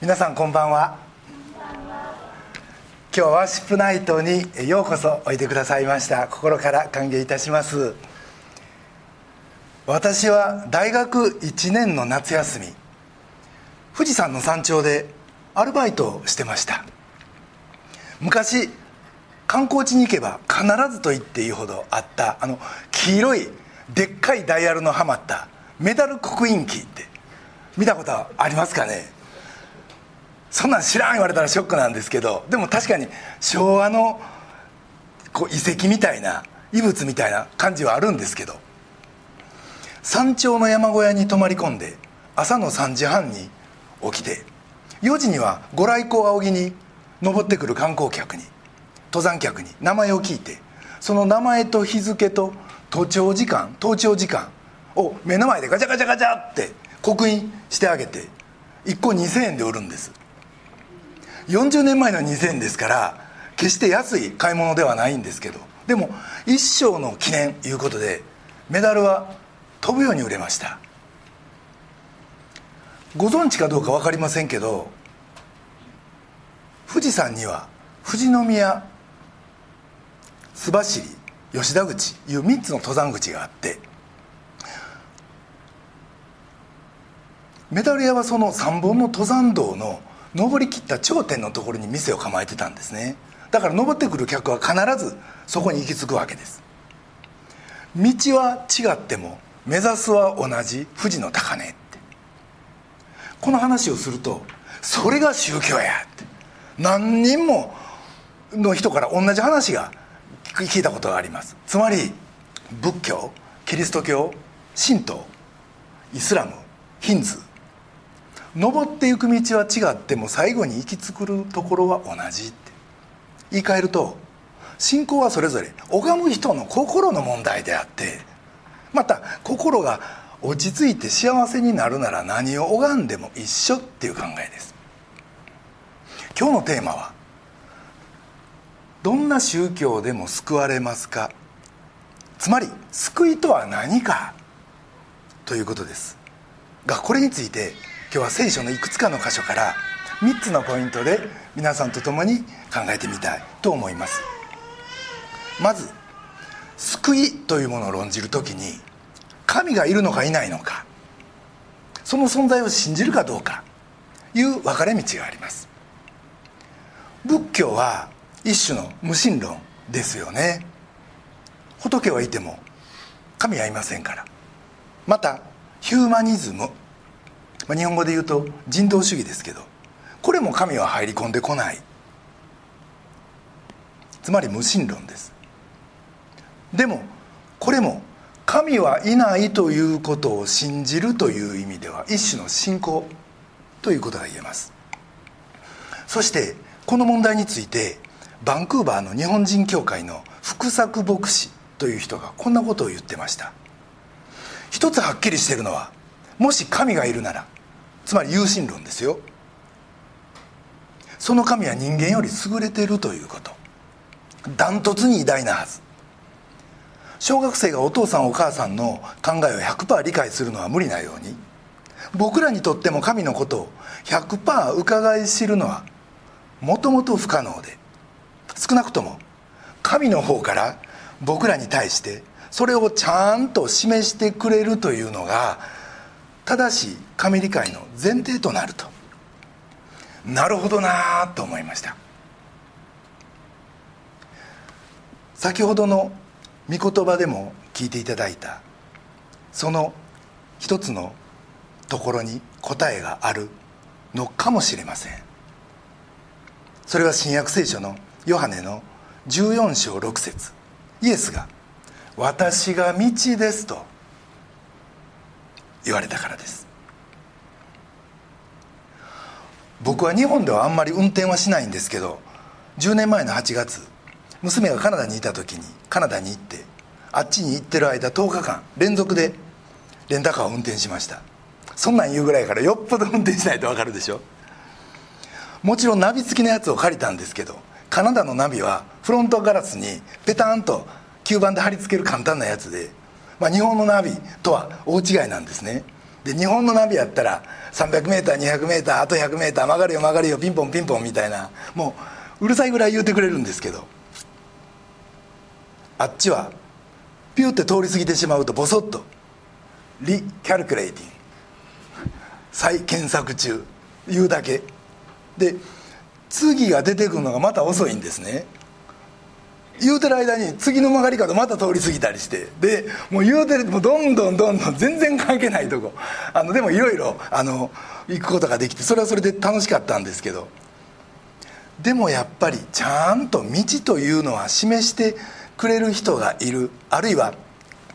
皆さんこんばんは。今日はワーシップナイトにようこそおいでくださいました。心から歓迎いたします。私は大学1年の夏休み富士山の山頂でアルバイトをしてました。昔観光地に行けば必ずと言っていいほどあったあの黄色いでっかいダイヤルのはまったメダル刻印機って見たことありますかね？そんなん知らん言われたらショックなんですけどでも確かに昭和のこう遺跡みたいな遺物みたいな感じはあるんですけど山頂の山小屋に泊まり込んで朝の3時半に起きて4時にはご来光仰ぎに登ってくる観光客に登山客に名前を聞いてその名前と日付と登頂時間登頂時間を目の前でガチャガチャガチャって刻印してあげて1個2000円で売るんです。40年前の2000ですから決して安い買い物ではないんですけどでも一生の記念いうことでメダルは飛ぶように売れました。ご存知かどうか分かりませんけど富士山には富士宮須走吉田口いう3つの登山口があってメダル屋はその3本の登山道の登りきった頂点のところに店を構えてたんですね。だから登ってくる客は必ずそこに行き着くわけです。道は違っても目指すは同じ富士の高値って。この話をするとそれが宗教やって。何人もの人から同じ話が聞いたことがあります。つまり仏教キリスト教神道イスラムヒンズー登っていく道は違っても最後に行き着くところは同じって。言い換えると信仰はそれぞれ拝む人の心の問題であってまた心が落ち着いて幸せになるなら何を拝んでも一緒っていう考えです。今日のテーマはどんな宗教でも救われますか？つまり救いとは何か？ということです。がこれについて今日は聖書のいくつかの箇所から3つのポイントで皆さんと共に考えてみたいと思います。まず救いというものを論じる時に神がいるのかいないのかその存在を信じるかどうかいう分かれ道があります。仏教は一種の無神論ですよね。仏はいても神はいませんから。またヒューマニズムまあ、日本語で言うと人道主義ですけどこれも神は入り込んでこない。つまり無神論です。でもこれも神はいないということを信じるという意味では一種の信仰ということが言えます。そしてこの問題についてバンクーバーの日本人協会の福作牧師という人がこんなことを言ってました。一つはっきりしてるのはもし神がいるならつまり有神論ですよ。その神は人間より優れているということ。ダントツに偉大なはず。小学生がお父さんお母さんの考えを100%理解するのは無理なように。僕らにとっても神のことを100%伺い知るのはもともと不可能で。少なくとも神の方から僕らに対してそれをちゃんと示してくれるというのが正しい神理解の前提となると。なるほどなあと思いました。先ほどの御言葉でも聞いていただいたその一つのところに答えがあるのかもしれません。それは新約聖書のヨハネの14章6節。イエスが「私が道です」と言われたからです。僕は日本ではあんまり運転はしないんですけど10年前の8月娘がカナダにいた時にカナダに行ってあっちに行ってる間10日間連続でレンタカーを運転しました。そんなん言うぐらいからよっぽど運転しないと分かるでしょ。もちろんナビ付きのやつを借りたんですけどカナダのナビはフロントガラスにペタンと吸盤で貼り付ける簡単なやつでまあ、日本のナビとは大違いなんですね。で日本のナビやったら 300m200m あと 100m 曲がるよ曲がるよピンポンピンポンみたいなもううるさいぐらい言うてくれるんですけどあっちはピューって通り過ぎてしまうとボソッと「リ・キャルクレイティング」再検索中言うだけ。で次が出てくるのがまた遅いんですね。言うてる間に次の曲がり角また通り過ぎたりして。でもう言うてるもうどんどんどんどん全然関係ないとこ。あのでもいろいろ行くことができてそれはそれで楽しかったんですけど。でもやっぱりちゃんと道というのは示してくれる人がいる。あるいは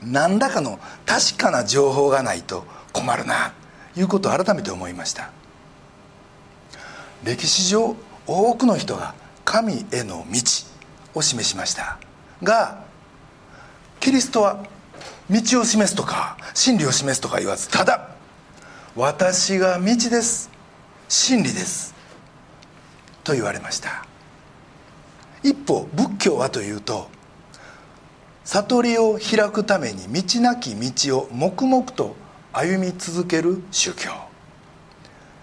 何らかの確かな情報がないと困るな。ということを改めて思いました。歴史上多くの人が神への道。を示しました。がキリストは道を示すとか真理を示すとか言わずただ私が道です。真理です。と言われました。一方仏教はというと悟りを開くために道なき道を黙々と歩み続ける宗教。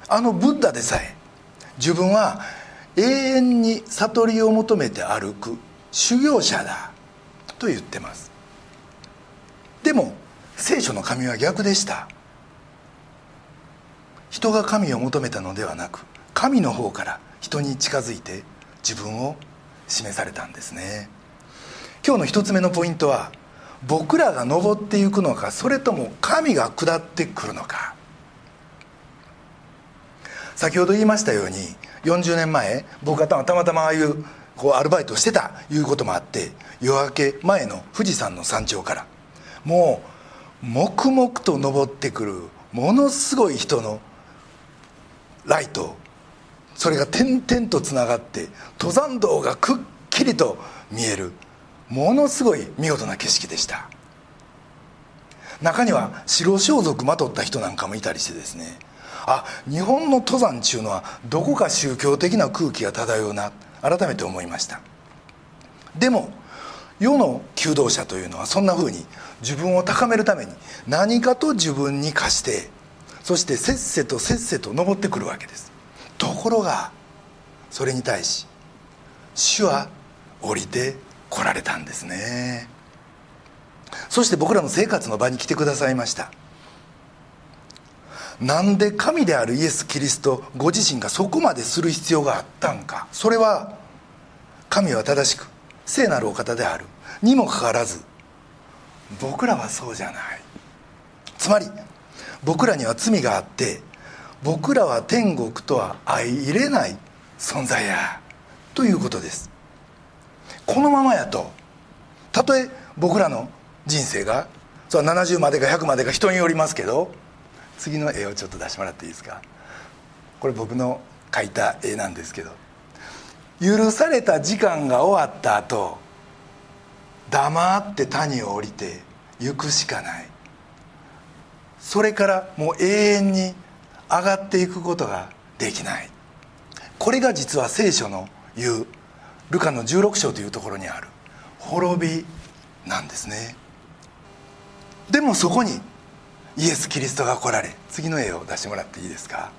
あのブッダでさえ自分は永遠に悟りを求めて歩く修行者だ。と言ってます。でも聖書の神は逆でした。人が神を求めたのではなく神の方から人に近づいて自分を示されたんですね。今日の一つ目のポイントは僕らが登っていくのかそれとも神が下ってくるのか。先ほど言いましたように40年前僕がたまたまああいうこうアルバイトをしてたいうこともあって夜明け前の富士山の山頂からもう黙々と登ってくるものすごい人のライトそれが点々とつながって登山道がくっきりと見えるものすごい見事な景色でした。中には白装束まとった人なんかもいたりしてですねあ日本の登山っちゅうのはどこか宗教的な空気が漂うな。改めて思いました。でも世の求道者というのはそんなふうに自分を高めるために何かと自分に課してそしてせっせとせっせと登ってくるわけです。ところがそれに対し主は降りて来られたんですね。そして僕らの生活の場に来てくださいました。なんで神であるイエス・キリストご自身がそこまでする必要があったんか。それは神は正しく聖なるお方である。にもかかわらず僕らはそうじゃない。つまり僕らには罪があって僕らは天国とは相入れない存在やということです。このままやとたとえ僕らの人生がそ70までか100までか人によりますけど次の絵をちょっと出してもらっていいですか？これ僕の描いた絵なんですけど。許された時間が終わった後黙って谷を降りて行くしかない。それからもう永遠に上がっていくことができない。これが実は聖書の言うルカの16章というところにある滅びなんですね。でもそこにイエス・キリストが来られ次の絵を出してもらっていいですか？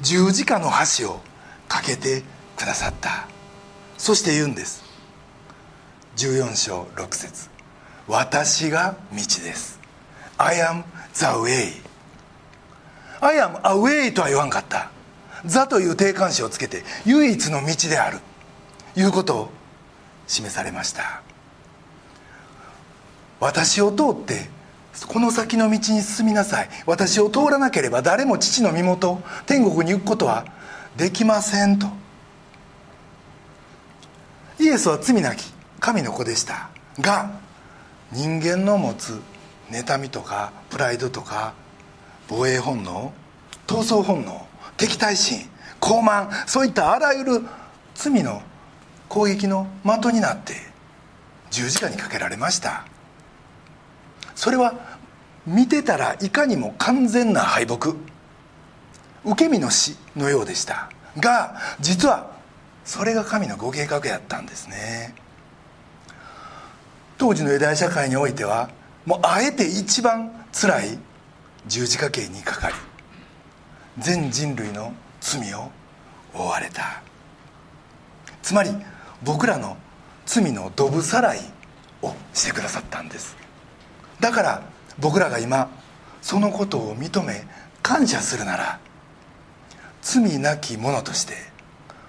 十字架の箸をかけてくださった。そして言うんです。14章6節。私が道です。I am the way. I am a way とは言わんかった。座という定冠詞をつけて唯一の道である。いうことを示されました。私を通ってこの先の道に進みなさい。私を通らなければ誰も父の身元天国に行くことはできませんと。イエスは罪なき神の子でした。が人間の持つ妬みとかプライドとか防衛本能闘争本能敵対心傲慢そういったあらゆる罪の攻撃の的になって十字架にかけられました。それは見てたらいかにも完全な敗北。受け身の死のようでした。が実はそれが神のご計画やったんですね。当時のユダヤ社会においてはもうあえて一番辛い十字架刑にかかり全人類の罪を負われた。つまり僕らの罪のどぶさらいをしてくださったんです。だから僕らが今そのことを認め感謝するなら罪なき者として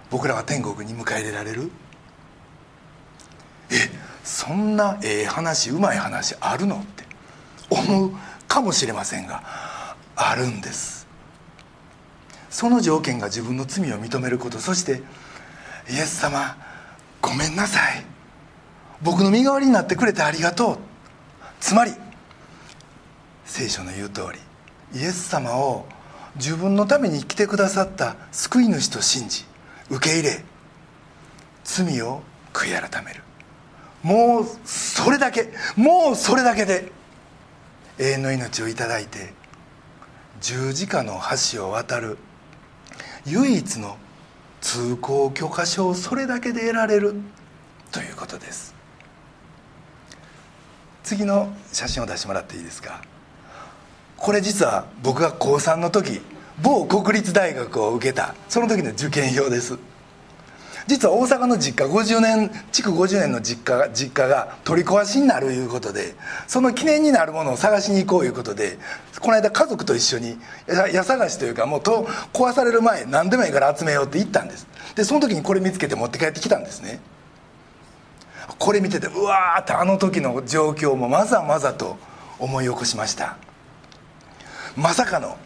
僕らは天国に迎え入れられる？えそんなええ話うまい話あるの？って思うかもしれませんがあるんです。その条件が自分の罪を認めることそしてイエス様ごめんなさい。僕の身代わりになってくれてありがとう。つまり聖書の言う通りイエス様を自分のために来てくださった救い主と信じ受け入れ罪を悔い改める。もうそれだけもうそれだけで永遠の命をいただいて十字架の橋を渡る唯一の通行許可証をそれだけで得られるということです。次の写真を出してもらっていいですか？これ実は僕が高3の時某国立大学を受けたその時の受験票です。実は大阪の実家50年築50年の実家が実家が取り壊しになるいうことでその記念になるものを探しに行こういうことでこの間家族と一緒に家探しというかもうと壊される前何でもいいから集めようって言ったんです。でその時にこれ見つけて持って帰ってきたんですね。これ見ててうわーってあの時の状況もまざまざと思い起こしました。まさかの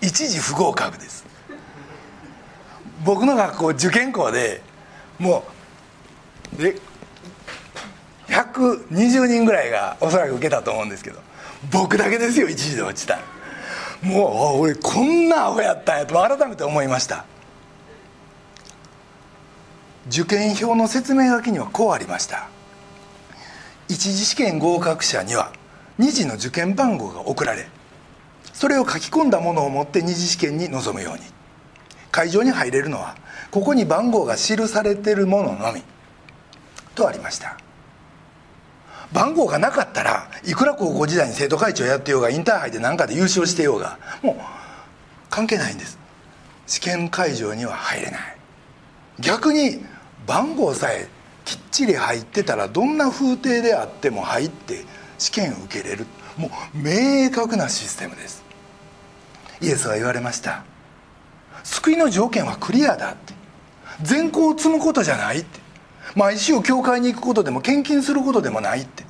一時不合格です。僕の学校受験校でもうで120人ぐらいがおそらく受けたと思うんですけど僕だけですよ一時で落ちた。もう俺こんなアホやったんやと改めて思いました。受験票の説明書きにはこうありました。一次試験合格者には2次の受験番号が送られそれを書き込んだものを持って二次試験に臨むように。会場に入れるのはここに番号が記されてるもののみ。とありました。番号がなかったらいくら高校時代に生徒会長やってようがインターハイで何かで優勝してようがもう関係ないんです。試験会場には入れない。逆に番号さえきっちり入ってたらどんな風景であっても入って試験受けれる。もう明確なシステムです。イエスは言われました。救いの条件はクリアだって。善行を積むことじゃないって。毎週教会に行くことでも献金することでもないって。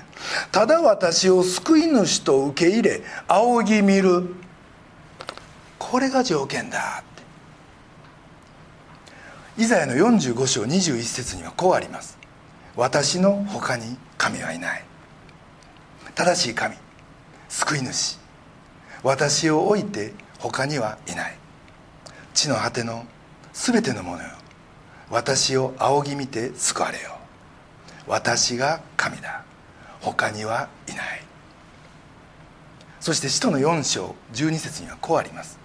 ただ私を救い主と受け入れ仰ぎ見る。これが条件だって。イザヤの45章21節にはこうあります。私の他に神はいない。正しい神救い主。私を置いて他にはいない。地の果ての全てのものよ。私を仰ぎ見て救われよ。私が神だ。他にはいない。そして使徒の4章12節にはこうあります。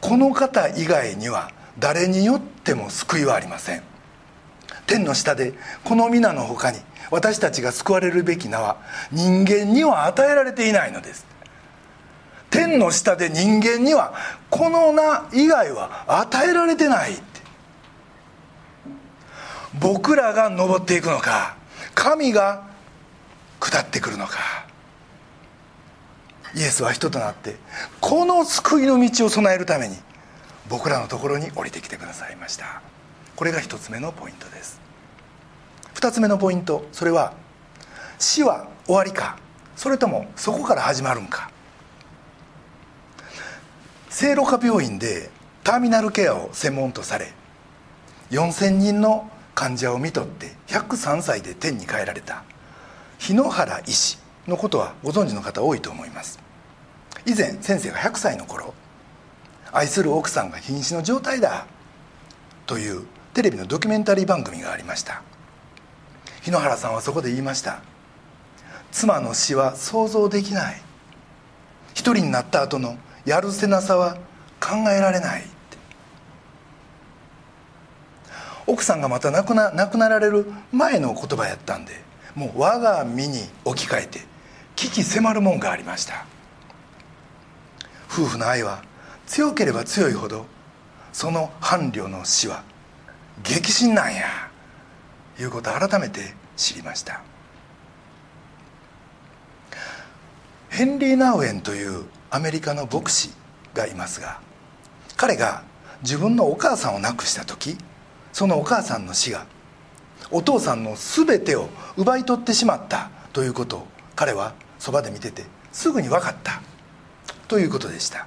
この方以外には誰によっても救いはありません。天の下でこの皆の他に私たちが救われるべき名は人間には与えられていないのです。天の下で人間にはこの名以外は与えられてないって。僕らが登っていくのか神が下ってくるのか。イエスは人となってこの救いの道を備えるために僕らのところに降りてきてくださいました。これが一つ目のポイントです。二つ目のポイントそれは死は終わりかそれともそこから始まるんか。聖路加病院でターミナルケアを専門とされ4000人の患者を見とって103歳で天に帰られた。日野原医師のことはご存知の方多いと思います。以前先生が100歳の頃愛する奥さんが瀕死の状態だというテレビのドキュメンタリー番組がありました。日野原さんはそこで言いました。妻の死は想像できない。一人になった後のやるせなさは考えられない奥さんがまた亡くな亡くなられる前の言葉やったんでもう我が身に置き換えて危機迫るもんがありました。夫婦の愛は強ければ強いほどその伴侶の死は激震なんやいうことを改めて知りました。ヘンリー・ナウエンというアメリカの牧師がいますが彼が自分のお母さんを亡くした時そのお母さんの死がお父さんの全てを奪い取ってしまったということを彼はそばで見ててすぐに分かったということでした。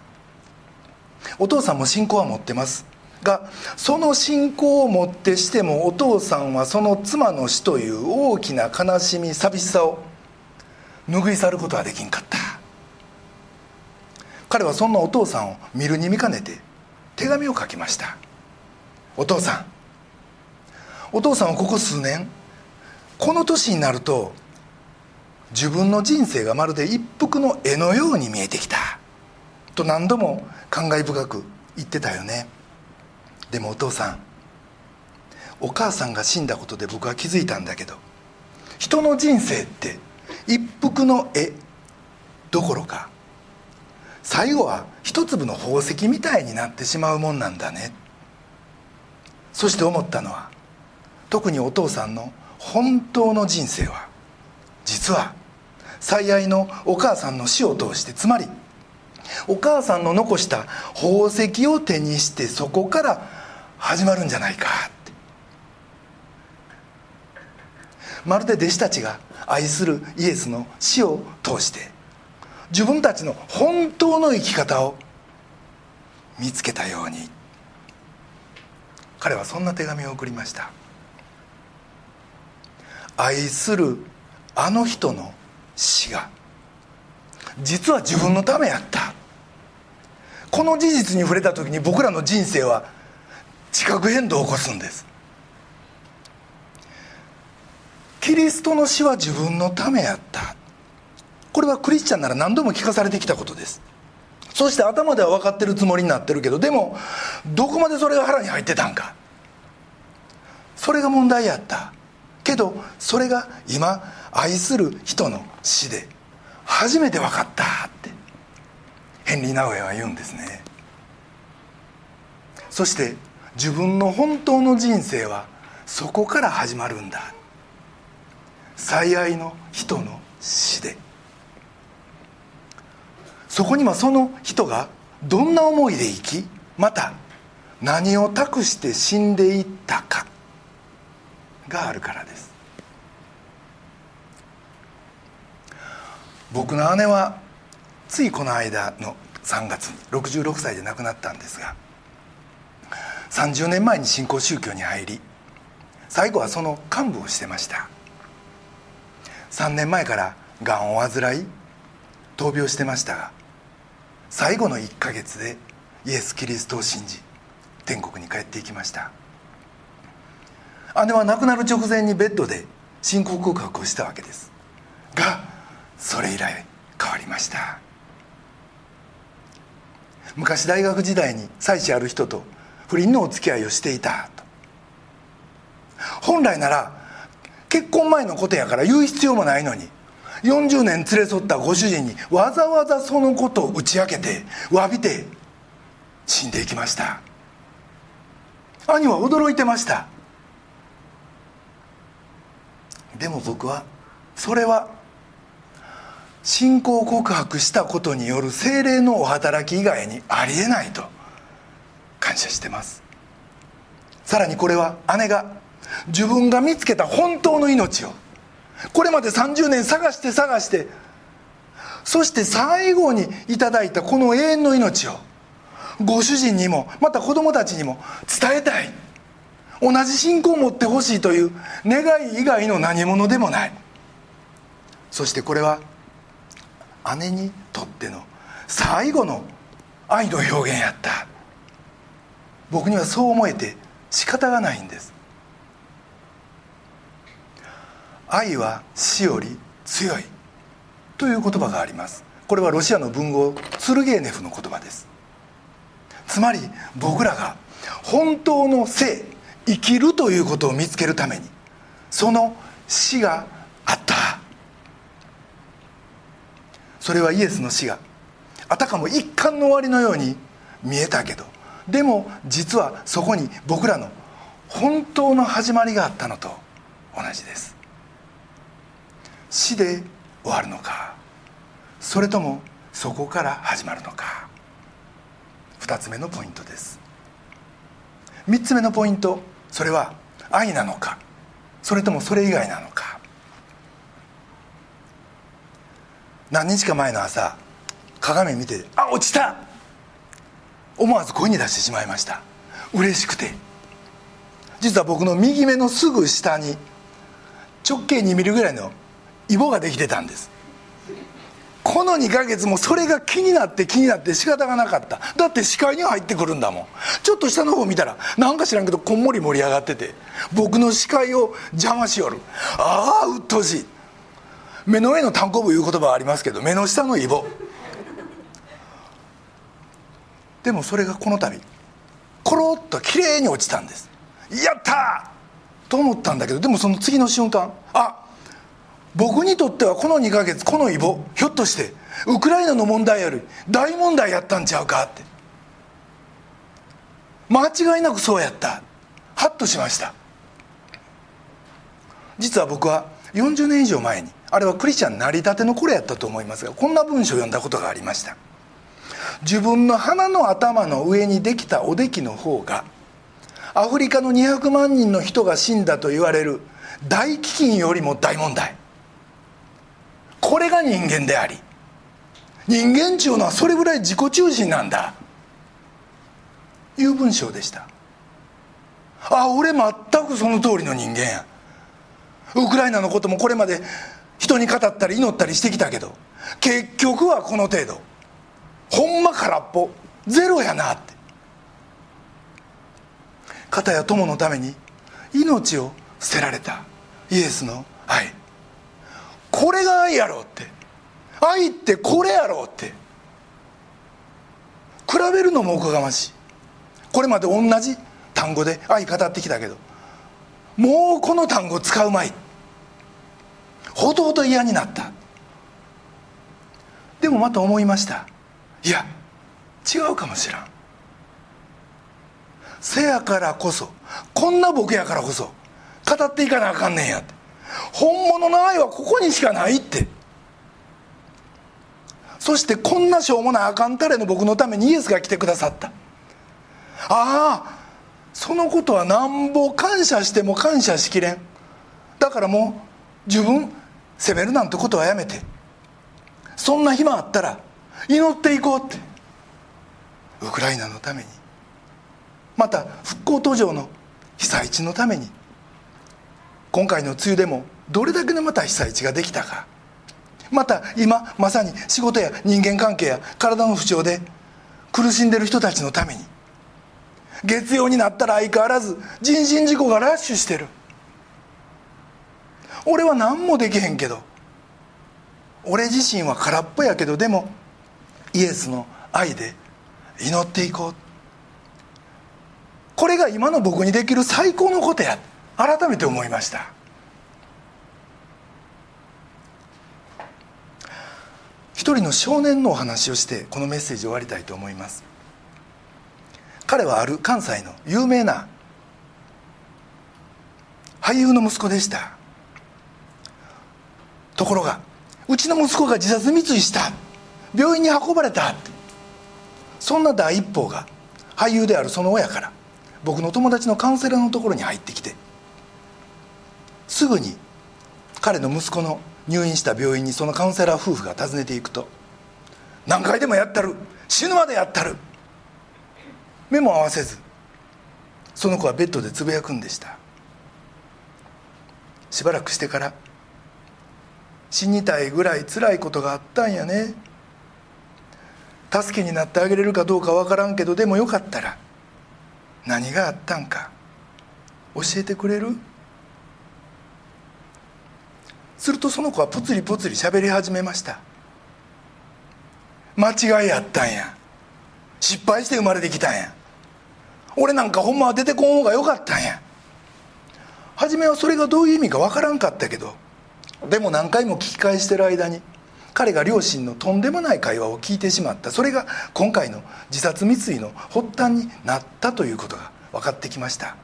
お父さんも信仰は持ってます。がその信仰をもってしてもお父さんはその妻の死という大きな悲しみ寂しさを拭い去ることはできんかった。彼はそんなお父さんを見るに見かねて手紙を書きました。お父さんお父さんはここ数年この年になると自分の人生がまるで一幅の絵のように見えてきた。と何度も感慨深く言ってたよね。でもお父さんお母さんが死んだことで僕は気づいたんだけど人の人生って一幅の絵どころか最後は一粒の宝石みたいになってしまうもんなんだね。そして思ったのは特にお父さんの本当の人生は実は最愛のお母さんの死を通してつまりお母さんの残した宝石を手にしてそこから始まるんじゃないかって。まるで弟子たちが愛するイエスの死を通して自分たちの本当の生き方を見つけたように。彼はそんな手紙を送りました。愛するあの人の死が実は自分のためやった。この事実に触れた時に僕らの人生は地殻変動を起こすんです。キリストの死は自分のためやった。これはクリスチャンなら何度も聞かされてきたことです。そして頭では分かってるつもりになってるけどでもどこまでそれが腹に入ってたんか。それが問題やった。けどそれが今愛する人の死で初めて分かったって。ヘンリー・ナウエは言うんですね。そして自分の本当の人生はそこから始まるんだ。最愛の人の死で。そこにはその人がどんな思いで生きまた何を託して死んでいったかがあるからです。僕の姉はついこの間の3月に66歳で亡くなったんですが30年前に新興宗教に入り最後はその幹部をしてました。3年前からがんを患い闘病してましたが最後の1ヶ月でイエス・キリストを信じ天国に帰っていきました。姉は亡くなる直前にベッドで信仰告白をしたわけです。がそれ以来変わりました。昔大学時代に妻子ある人と不倫のお付き合いをしていたと。本来なら結婚前のことやから言う必要もないのに40年連れ添ったご主人にわざわざそのことを打ち明けて詫びて死んでいきました。兄は驚いてました。でも僕はそれは信仰告白したことによる精霊のお働き以外にありえないと感謝してます。さらにこれは姉が自分が見つけた本当の命をこれまで30年探して探してそして最後にいただいたこの永遠の命をご主人にもまた子供たちにも伝えたい。同じ信仰を持ってほしいという願い以外の何者でもない。そしてこれは姉にとっての最後の愛の表現やった。僕にはそう思えて仕方がないんです。愛は死より強い。という言葉があります。これはロシアの文豪ツルゲーネフの言葉です。つまり僕らが本当の生生きるということを見つけるためにその死があった。それはイエスの死があたかも一巻の終わりのように見えたけどでも実はそこに僕らの本当の始まりがあったのと同じです。死で終わるのか。それともそこから始まるのか。2つ目のポイントです。3つ目のポイント。それは愛なのか。それともそれ以外なのか。何日か前の朝鏡見て「あ落ちた!」思わず声に出してしまいました。嬉しくて。実は僕の右目のすぐ下に直径2ミリぐらいのイボができてたんです。この2ヶ月もそれが気になって気になって仕方がなかった。だって視界には入ってくるんだもん。ちょっと下の方見たらなんか知らんけどこんもり盛り上がってて僕の視界を邪魔しよる。ああうっとうしい。目の上の単行部いう言葉はありますけど目の下のイボ。でもそれがこの度コロッときれいに落ちたんです。やったと思ったんだけどでもその次の瞬間あ僕にとってはこの2ヶ月このイボひょっとしてウクライナの問題より大問題やったんちゃうかって。間違いなくそうやった。ハッとしました。実は僕は40年以上前にあれはクリスチャン成り立ての頃やったと思いますがこんな文章を読んだことがありました。自分の鼻の頭の上にできたおできの方がアフリカの200万人の人が死んだと言われる大飢饉よりも大問題。これが人間であり人間っていうのはそれぐらい自己中心なんだ。いう文章でした。あ俺全くその通りの人間や。ウクライナのこともこれまで人に語ったり祈ったりしてきたけど結局はこの程度。ほんま空っぽ。ゼロやなって。片や友のために命を捨てられた。イエスの愛。これが愛やろうって。愛ってこれやろうって。比べるのもおこがましい。これまで同じ単語で愛語ってきたけどもうこの単語使うまい。ほとほと嫌になった。でもまた思いました。いや違うかもしらん。せやからこそこんな僕やからこそ語っていかなあかんねんやって。本物の愛はここにしかないって。そしてこんなしょうもないあかんたれの僕のためにイエスが来てくださった。ああそのことはなんぼ感謝しても感謝しきれん。だからもう自分責めるなんてことはやめて。そんな暇あったら祈っていこうって。ウクライナのために。また復興途上の被災地のために。今回の梅雨でもどれだけのまた被災地ができたか。また今まさに仕事や人間関係や体の不調で苦しんでる人たちのために。月曜になったら相変わらず人身事故がラッシュしてる。俺は何もできへんけど俺自身は空っぽやけどでもイエスの愛で祈っていこう。これが今の僕にできる最高のことや。改めて思いました。一人の少年のお話をしてこのメッセージを終わりたいと思います。彼はある関西の有名な俳優の息子でした。ところがうちの息子が自殺未遂した。病院に運ばれた。そんな第一報が俳優であるその親から僕の友達のカウンセラーのところに入ってきてすぐに彼の息子の入院した病院にそのカウンセラー夫婦が訪ねていくと「何回でもやったる死ぬまでやったる」目も合わせずその子はベッドでつぶやくんでした。しばらくしてから「死にたいぐらい辛いことがあったんやね」助けになってあげれるかどうか分からんけどでもよかったら何があったんか教えてくれる？するとその子はぽつりぽつり喋り始めました。間違いやったんや。失敗して生まれてきたんや。俺なんかほんまは出てこん方がよかったんや。初めはそれがどういう意味かわからんかったけどでも何回も聞き返してる間に彼が両親のとんでもない会話を聞いてしまった。それが今回の自殺未遂の発端になったということが分かってきました。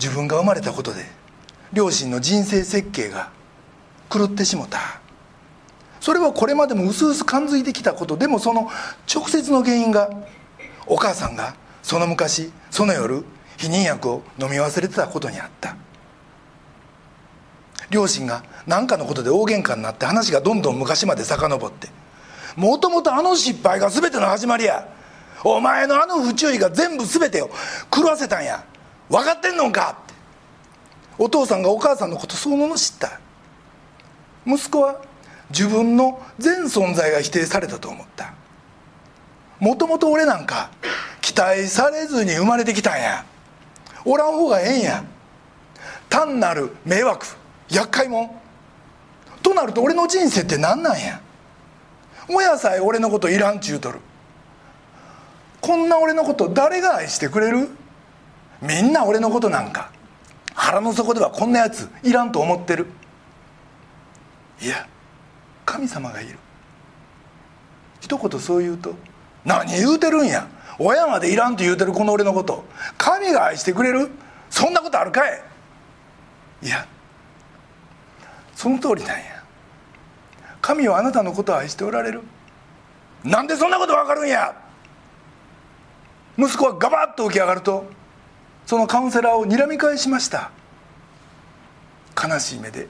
自分が生まれたことで両親の人生設計が狂ってしもた。それはこれまでも薄々感づいてきたことでもその直接の原因がお母さんがその昔その夜避妊薬を飲み忘れてたことにあった。両親が何かのことで大喧嘩になって話がどんどん昔まで遡って。もともとあの失敗が全ての始まりや。お前のあの不注意が全部全てを狂わせたんや。分かってんのか。お父さんがお母さんのことそう罵った。息子は自分の全存在が否定されたと思った。もともと俺なんか期待されずに生まれてきたんや。おらん方がええんや。単なる迷惑厄介もん。となると俺の人生って何なんや。親さえ俺のこといらんちゅうとる。こんな俺のこと誰が愛してくれる？みんな俺のことなんか。腹の底ではこんなやついらんと思ってる。いや神様がいる。一言そう言うと何言うてるんや。親までいらんと言うてるこの俺のこと。神が愛してくれる。そんなことあるかい。いやその通りなんや。神はあなたのことを愛しておられる。なんでそんなことわかるんや。息子はガバッと起き上がるとそのカウンセラーを睨み返しました。悲しい目で。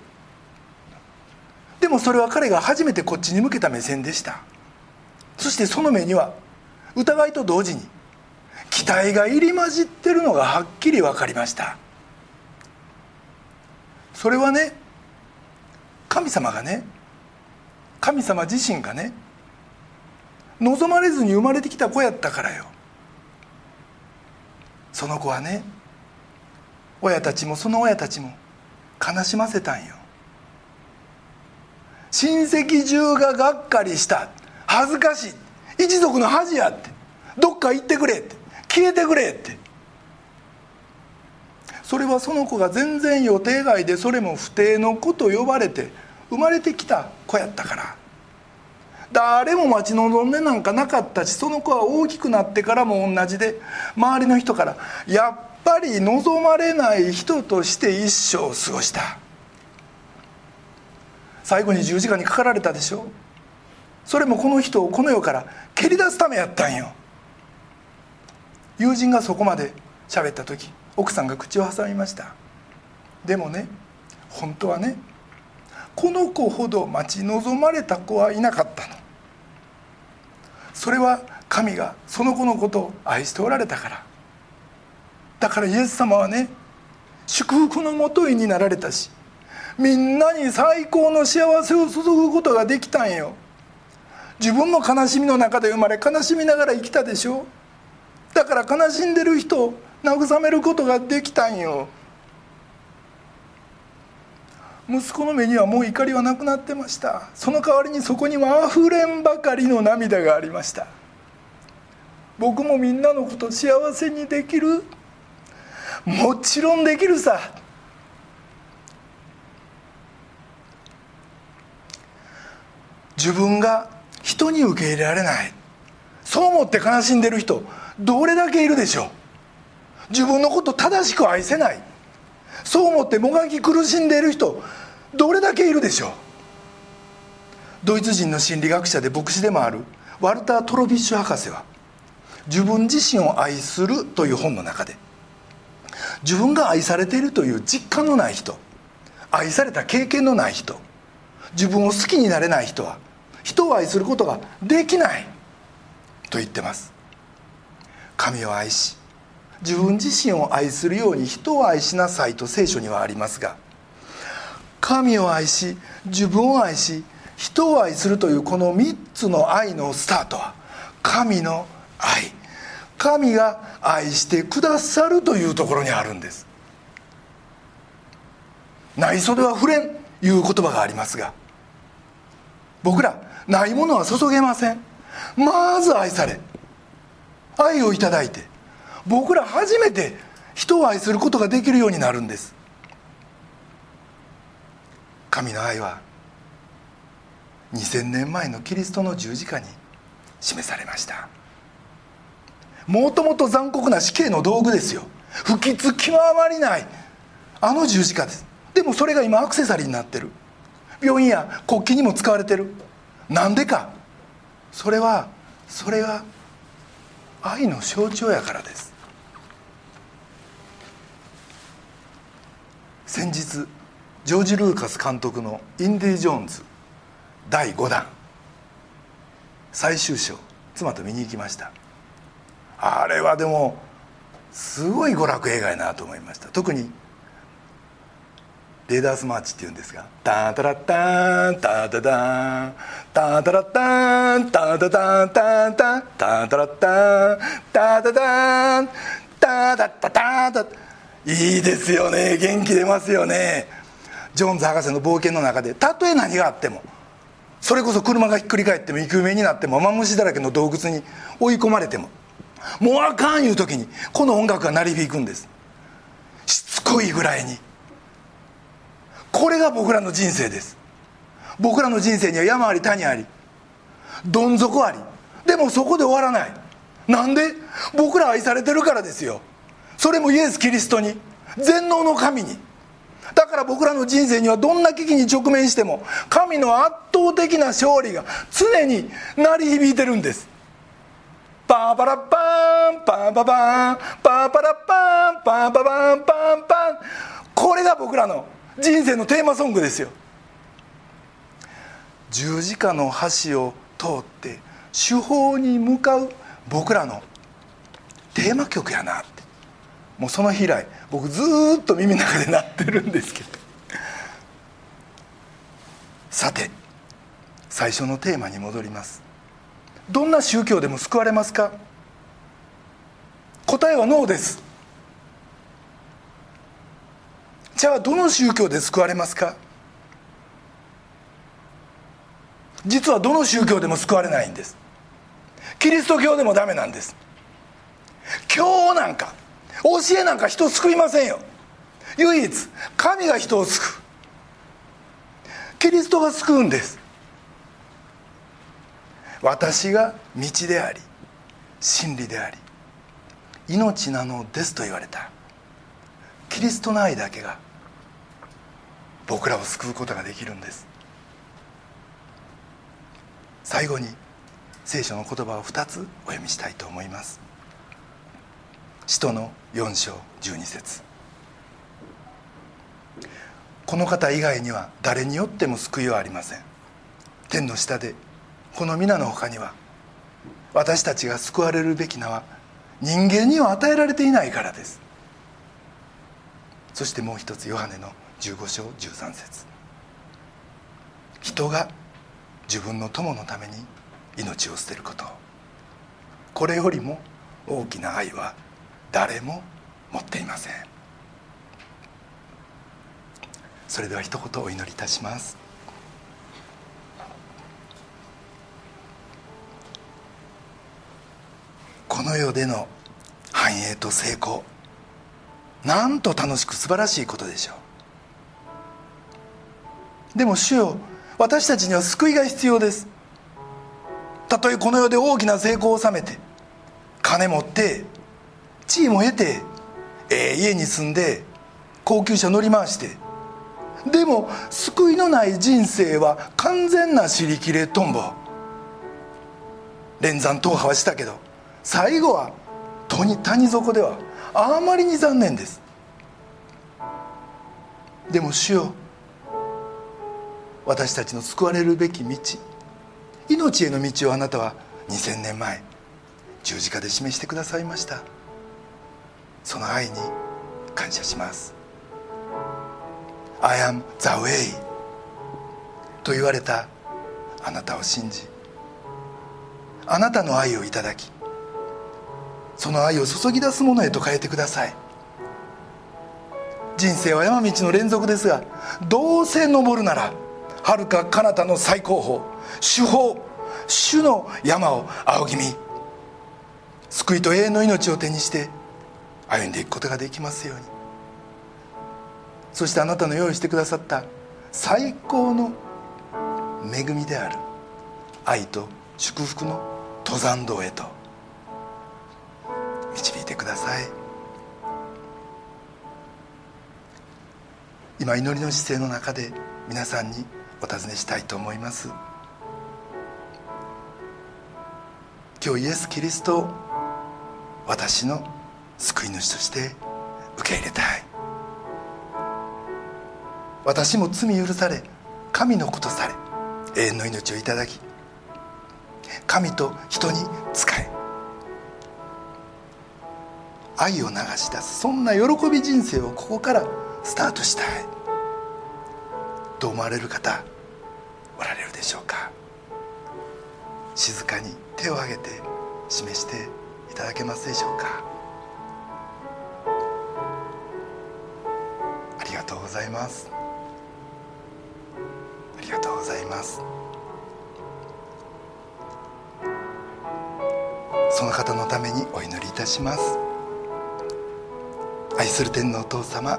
でもそれは彼が初めてこっちに向けた目線でした。そしてその目には疑いと同時に期待が入り混じってるのがはっきり分かりました。それはね神様がね神様自身がね望まれずに生まれてきた子やったからよ。その子はね親たちもその親たちも悲しませたんよ。親戚中ががっかりした。恥ずかしい。一族の恥やって。どっか行ってくれって。消えてくれって。それはその子が全然予定外でそれも不定の子と呼ばれて生まれてきた子やったから。誰も待ち望んでなんかなかったしその子は大きくなってからも同じで周りの人からやっぱり望まれない人として一生を過ごした。最後に十字架にかかられたでしょ。それもこの人をこの世から蹴り出すためやったんよ。友人がそこまで喋った時奥さんが口を挟みました。でもね本当はねこの子ほど待ち望まれた子はいなかったの。それは神がその子のことを愛しておられたから。だからイエス様はね祝福のもといになられたしみんなに最高の幸せを注ぐことができたんよ。自分も悲しみの中で生まれ悲しみながら生きたでしょ。だから悲しんでる人を慰めることができたんよ。息子の目にはもう怒りはなくなってました。その代わりにそこにはあふれんばかりの涙がありました。僕もみんなのこと幸せにできる。もちろんできるさ。自分が人に受け入れられない。そう思って悲しんでる人どれだけいるでしょう。自分のこと正しく愛せない。そう思ってもがき苦しんでいる人どれだけいるでしょう？ドイツ人の心理学者で牧師でもあるワルター・トロビッシュ博士は「自分自身を愛する」という本の中で自分が愛されているという実感のない人愛された経験のない人自分を好きになれない人は人を愛することができないと言ってます。神を愛し自分自身を愛するように人を愛しなさいと聖書にはありますが神を愛し自分を愛し人を愛するというこの3つの愛のスタートは神の愛。神が愛してくださるというところにあるんです。内袖は触れんいう言葉がありますが僕らないものは注げません。まず愛され愛をいただいて僕ら初めて人を愛することができるようになるんです。神の愛は2000年前のキリストの十字架に示されました。もともと残酷な死刑の道具ですよ。不吉極まりない。あの十字架です。でもそれが今アクセサリーになってる。病院や国旗にも使われてる。なんでか。それはそれが愛の象徴やからです。先日ジョージ・ルーカス監督の「インディ・ジョーンズ」第5弾最終章妻と見に行きました。あれはでもすごい娯楽映画やなと思いました。特にレーダースマーチっていうんですが「タンタラッタンタタタンタンタラッタンタタタンタタタタラッタンタタタンタタタタタいいですよね。元気出ますよね。ジョーンズ博士の冒険の中でたとえ何があってもそれこそ車がひっくり返っても生き埋めになってもマムシだらけの洞窟に追い込まれてももうあかんいう時にこの音楽が鳴り響くんです。しつこいぐらいに。これが僕らの人生です。僕らの人生には山あり谷ありどん底ありでもそこで終わらない。なんで？僕ら愛されてるからですよ。それもイエス・キリストに。全能の神に。だから僕らの人生にはどんな危機に直面しても神の圧倒的な勝利が常に鳴り響いてるんです。パーパラパーンパーパパンパーパラッパーンパーパパンパンパン。これが僕らの人生のテーマソングですよ。十字架の橋を通って手法に向かう僕らのテーマ曲やな。ってもうその日以来僕ずっと耳の中で鳴ってるんですけど。さて最初のテーマに戻ります。どんな宗教でも救われますか？答えはノーです。じゃあどの宗教で救われますか？実はどの宗教でも救われないんです。キリスト教でもダメなんです。今日なんか教えなんか人を救いませんよ。唯一神が人を救う。キリストが救うんです。私が道であり真理であり命なのですと言われた。キリストの愛だけが僕らを救うことができるんです。最後に聖書の言葉を2つお読みしたいと思います。使徒の4章12節。この方以外には誰によっても救いはありません。天の下でこの皆の他には私たちが救われるべき名は人間には与えられていないからです。そしてもう一つヨハネの15章13節。人が自分の友のために命を捨てること。これよりも大きな愛は誰も持っていません。それでは一言お祈りいたします。この世での繁栄と成功なんと楽しく素晴らしいことでしょう。でも主よ私たちには救いが必要です。たとえこの世で大きな成功を収めて金持って地位も得て、えー、家に住んで高級車乗り回して。でも救いのない人生は完全な尻切れトンボ。連山踏破はしたけど最後は谷谷底ではあまりに残念です。でも主よ私たちの救われるべき道命への道をあなたは2000年前十字架で示してくださいました。その愛に感謝します。I am the way と言われたあなたを信じあなたの愛をいただきその愛を注ぎ出すものへと変えてください。人生は山道の連続ですがどうせ登るならはるか彼方の最高峰主法主の山を仰ぎ見救いと永遠の命を手にして歩んでいくことができますように。そしてあなたの用意してくださった最高の恵みである。愛と祝福の登山道へと。導いてください。今祈りの姿勢の中で皆さんにお尋ねしたいと思います。今日イエス・キリスト私の救い主として受け入れたい。私も罪許され神の子とされ永遠の命をいただき神と人に仕え愛を流し出すそんな喜び人生をここからスタートしたい。と思われる方おられるでしょうか。静かに手を挙げて示していただけますでしょうか。ざいます。ありがとうございます。その方のためにお祈りいたします。愛する天のお父様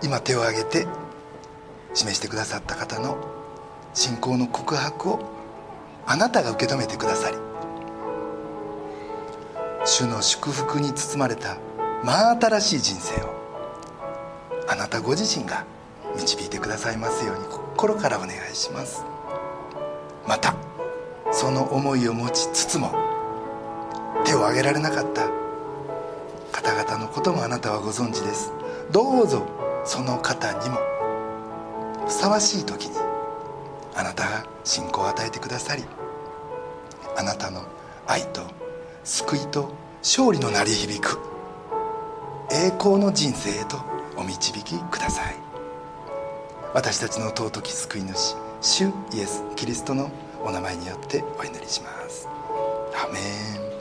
今手を挙げて示してくださった方の信仰の告白をあなたが受け止めてくださり主の祝福に包まれた真新しい人生をあなたご自身が導いてくださいますように心からお願いします。またその思いを持ちつつも手を挙げられなかった方々のこともあなたはご存知です。どうぞその方にもふさわしい時にあなたが信仰を与えてくださりあなたの愛と救いと勝利の鳴り響く栄光の人生へとお導きください。私たちの尊き救い主主イエス・キリストのお名前によってお祈りします。アメン。